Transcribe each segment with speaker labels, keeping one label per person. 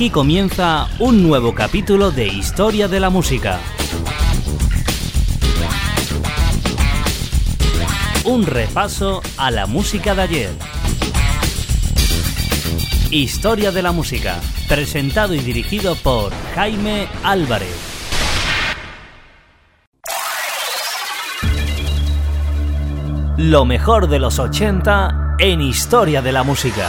Speaker 1: Aquí comienza un nuevo capítulo de Historia de la Música. Un repaso a la música de ayer. Historia de la Música, presentado y dirigido por Jaime Álvarez. Lo mejor de los 80 en Historia de la Música.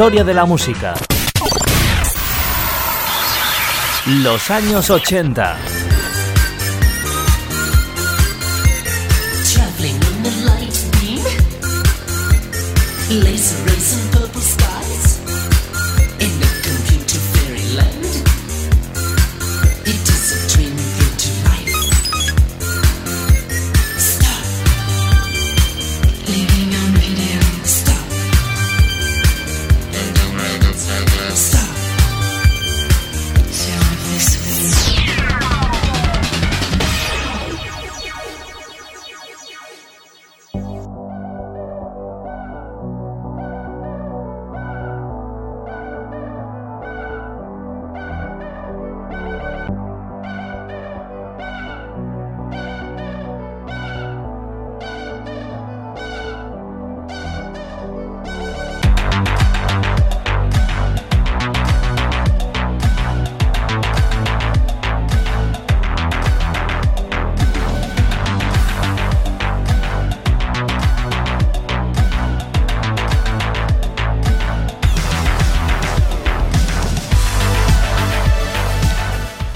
Speaker 1: Historia de la música. Los años 80.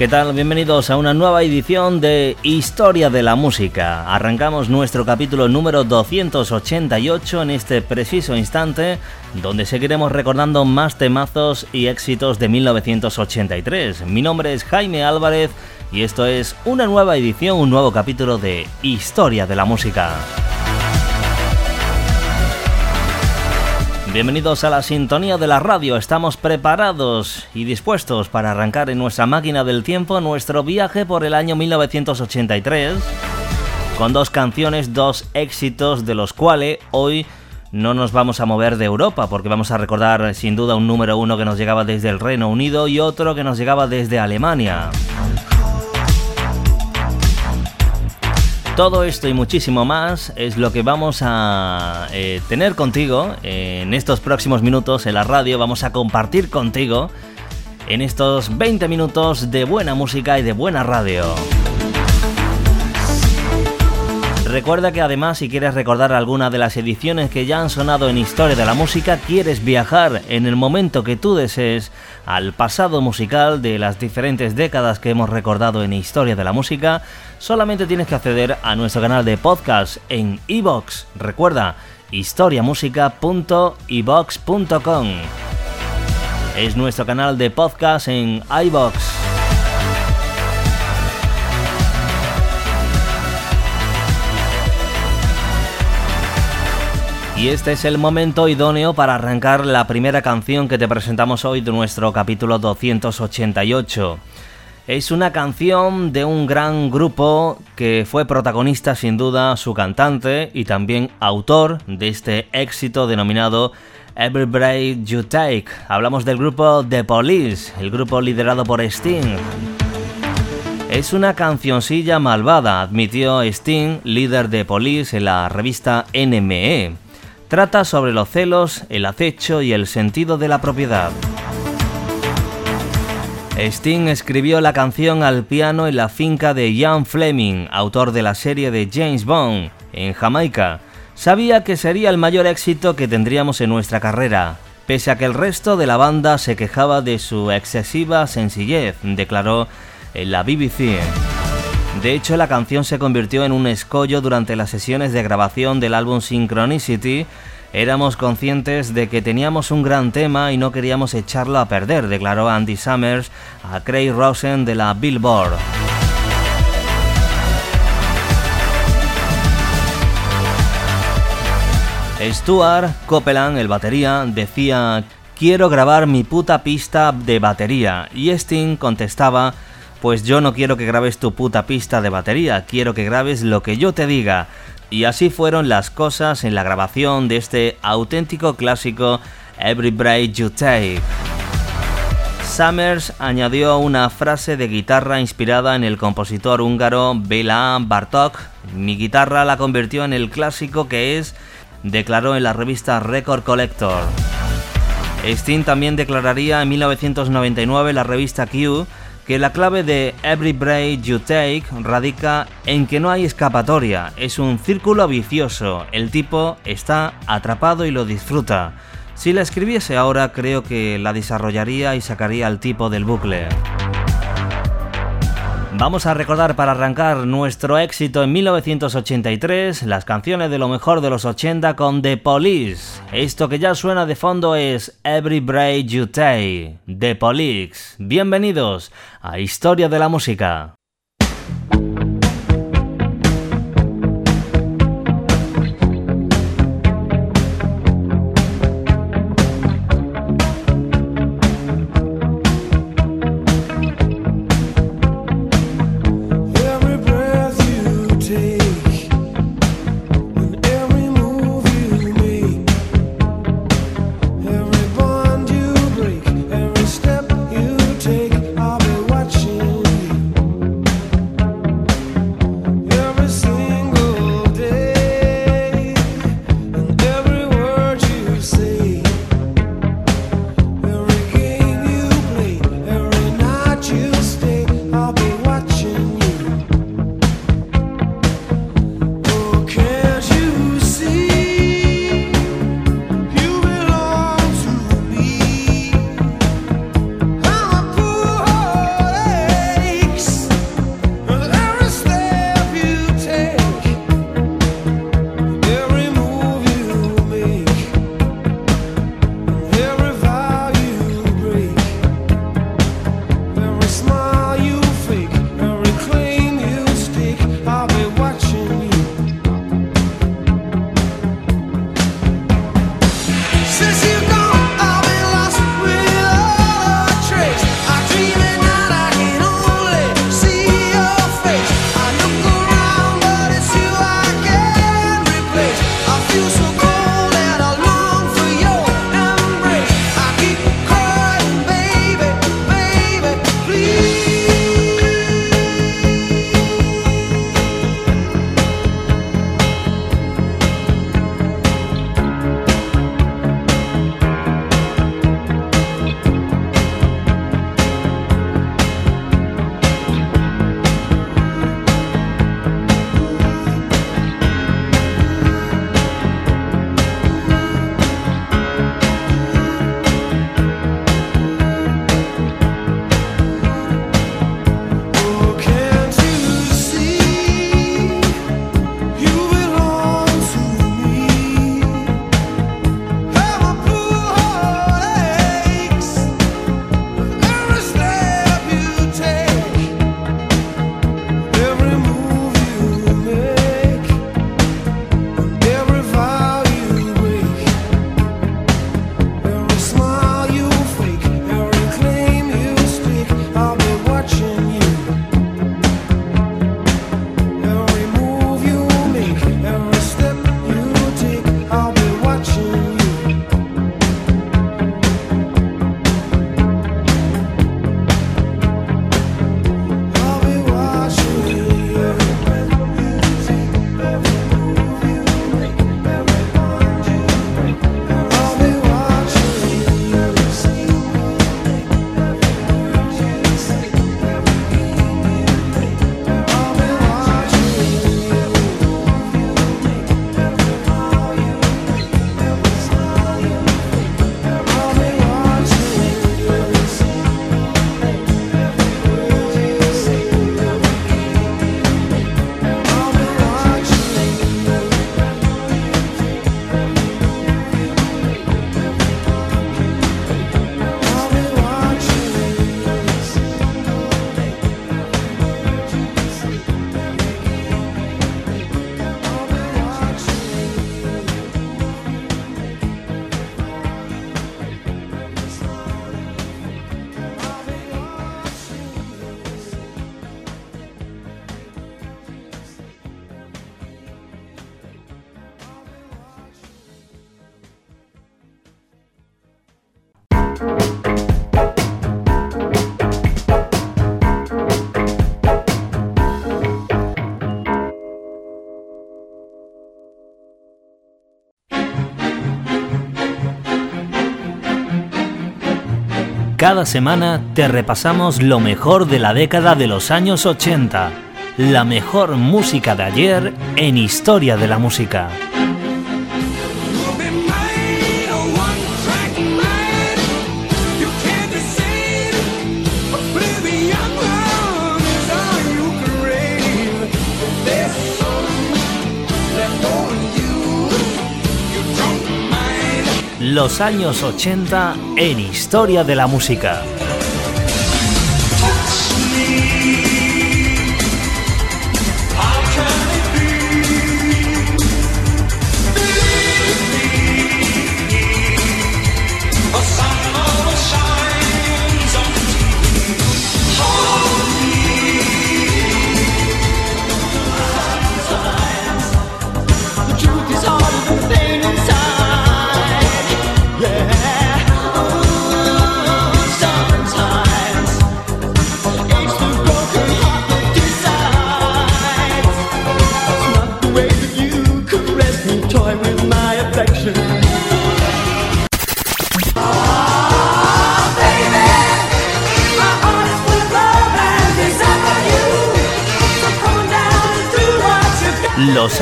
Speaker 1: ¿Qué tal? Bienvenidos a una nueva edición de Historia de la Música. Arrancamos nuestro capítulo número 288 en este preciso instante, donde seguiremos recordando más temazos y éxitos de 1983. Mi nombre es Jaime Álvarez y esto es una nueva edición, un nuevo capítulo de Historia de la Música. Bienvenidos a la sintonía de la radio. Estamos preparados y dispuestos para arrancar en nuestra máquina del tiempo nuestro viaje por el año 1983 con dos canciones, dos éxitos de los cuales hoy no nos vamos a mover de Europa porque vamos a recordar sin duda un número uno que nos llegaba desde el Reino Unido y otro que nos llegaba desde Alemania. Todo esto y muchísimo más es lo que vamos a eh, tener contigo en estos próximos minutos en la radio. Vamos a compartir contigo en estos 20 minutos de buena música y de buena radio. Recuerda que además si quieres recordar alguna de las ediciones que ya han sonado en Historia de la Música, quieres viajar en el momento que tú desees al pasado musical de las diferentes décadas que hemos recordado en Historia de la Música, solamente tienes que acceder a nuestro canal de podcast en iVox. Recuerda, historiamusica.ivox.com. Es nuestro canal de podcast en iVox. Y este es el momento idóneo para arrancar la primera canción que te presentamos hoy de nuestro capítulo 288. Es una canción de un gran grupo que fue protagonista sin duda su cantante y también autor de este éxito denominado Every Breath You Take. Hablamos del grupo The Police, el grupo liderado por Sting. Es una cancioncilla malvada, admitió Sting, líder de Police en la revista NME. Trata sobre los celos, el acecho y el sentido de la propiedad. Sting escribió la canción al piano en la finca de Ian Fleming, autor de la serie de James Bond, en Jamaica. Sabía que sería el mayor éxito que tendríamos en nuestra carrera, pese a que el resto de la banda se quejaba de su excesiva sencillez, declaró en la BBC. De hecho, la canción se convirtió en un escollo durante las sesiones de grabación del álbum Synchronicity. Éramos conscientes de que teníamos un gran tema y no queríamos echarlo a perder, declaró Andy Summers a Craig Rosen de la Billboard. Stuart Copeland, el batería, decía quiero grabar mi puta pista de batería y Sting contestaba pues yo no quiero que grabes tu puta pista de batería, quiero que grabes lo que yo te diga. Y así fueron las cosas en la grabación de este auténtico clásico Every Break You Take. Summers añadió una frase de guitarra inspirada en el compositor húngaro Bela Bartok. Mi guitarra la convirtió en el clásico que es, declaró en la revista Record Collector. Sting también declararía en 1999 la revista Q que la clave de Every Break You Take radica en que no hay escapatoria, es un círculo vicioso, el tipo está atrapado y lo disfruta. Si la escribiese ahora creo que la desarrollaría y sacaría al tipo del bucle. Vamos a recordar para arrancar nuestro éxito en 1983 las canciones de lo mejor de los 80 con The Police. Esto que ya suena de fondo es Every Break You Take, The Police. Bienvenidos a Historia de la Música. Cada semana te repasamos lo mejor de la década de los años 80, la mejor música de ayer en Historia de la Música. Los años 80 en Historia de la Música.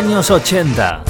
Speaker 1: Años 80.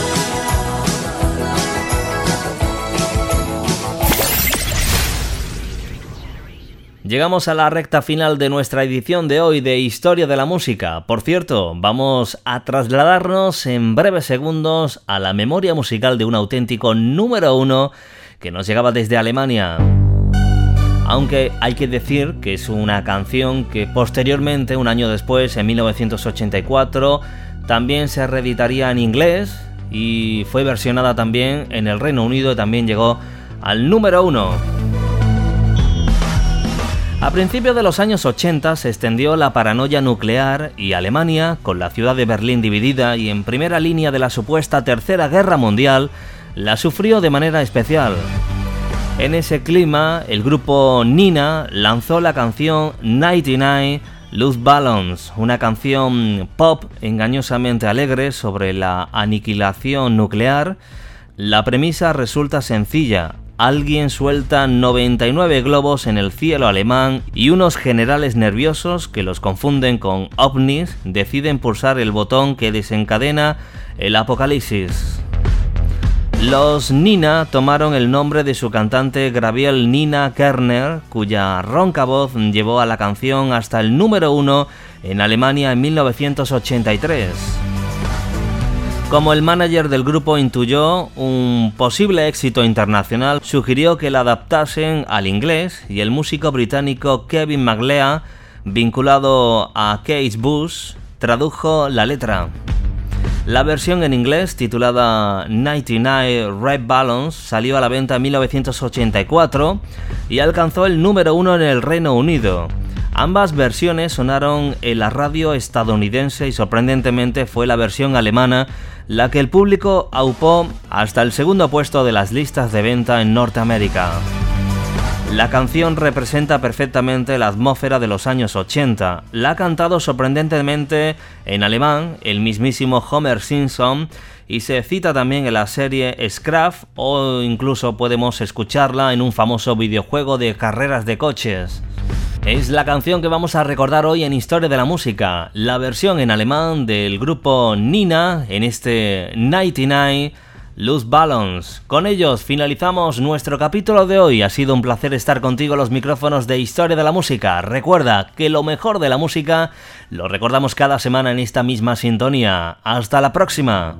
Speaker 1: Llegamos a la recta final de nuestra edición de hoy de Historia de la Música. Por cierto, vamos a trasladarnos en breves segundos a la memoria musical de un auténtico número uno que nos llegaba desde Alemania. Aunque hay que decir que es una canción que posteriormente, un año después, en 1984, también se reeditaría en inglés y fue versionada también en el Reino Unido y también llegó al número uno. A principios de los años 80 se extendió la paranoia nuclear y Alemania, con la ciudad de Berlín dividida y en primera línea de la supuesta Tercera Guerra Mundial, la sufrió de manera especial. En ese clima, el grupo Nina lanzó la canción 99 Luz Balance, una canción pop engañosamente alegre sobre la aniquilación nuclear. La premisa resulta sencilla, alguien suelta 99 globos en el cielo alemán y unos generales nerviosos que los confunden con ovnis deciden pulsar el botón que desencadena el apocalipsis. Los Nina tomaron el nombre de su cantante Graviel Nina Kerner, cuya ronca voz llevó a la canción hasta el número uno en Alemania en 1983. Como el manager del grupo intuyó un posible éxito internacional, sugirió que la adaptasen al inglés y el músico británico Kevin McLeod
Speaker 2: vinculado a Case Bush, tradujo la letra. La versión en inglés, titulada 99 Red Balloons, salió a la venta en 1984 y alcanzó el número uno en el Reino Unido. Ambas versiones sonaron en la radio estadounidense y sorprendentemente fue la versión alemana la que el público aupó hasta el segundo puesto de las listas de venta en Norteamérica. La canción representa perfectamente la atmósfera de los años 80. La ha cantado sorprendentemente en alemán el mismísimo Homer Simpson y se cita también en la serie Scraft o incluso podemos escucharla en un famoso videojuego de carreras de coches. Es la canción que vamos a recordar hoy en Historia de la Música, la versión en alemán del grupo Nina en este 99 Luz Balance. Con ellos finalizamos nuestro capítulo de hoy. Ha sido un placer estar contigo los micrófonos de Historia de la Música. Recuerda que lo mejor de la música lo recordamos cada semana en esta misma sintonía. Hasta la próxima.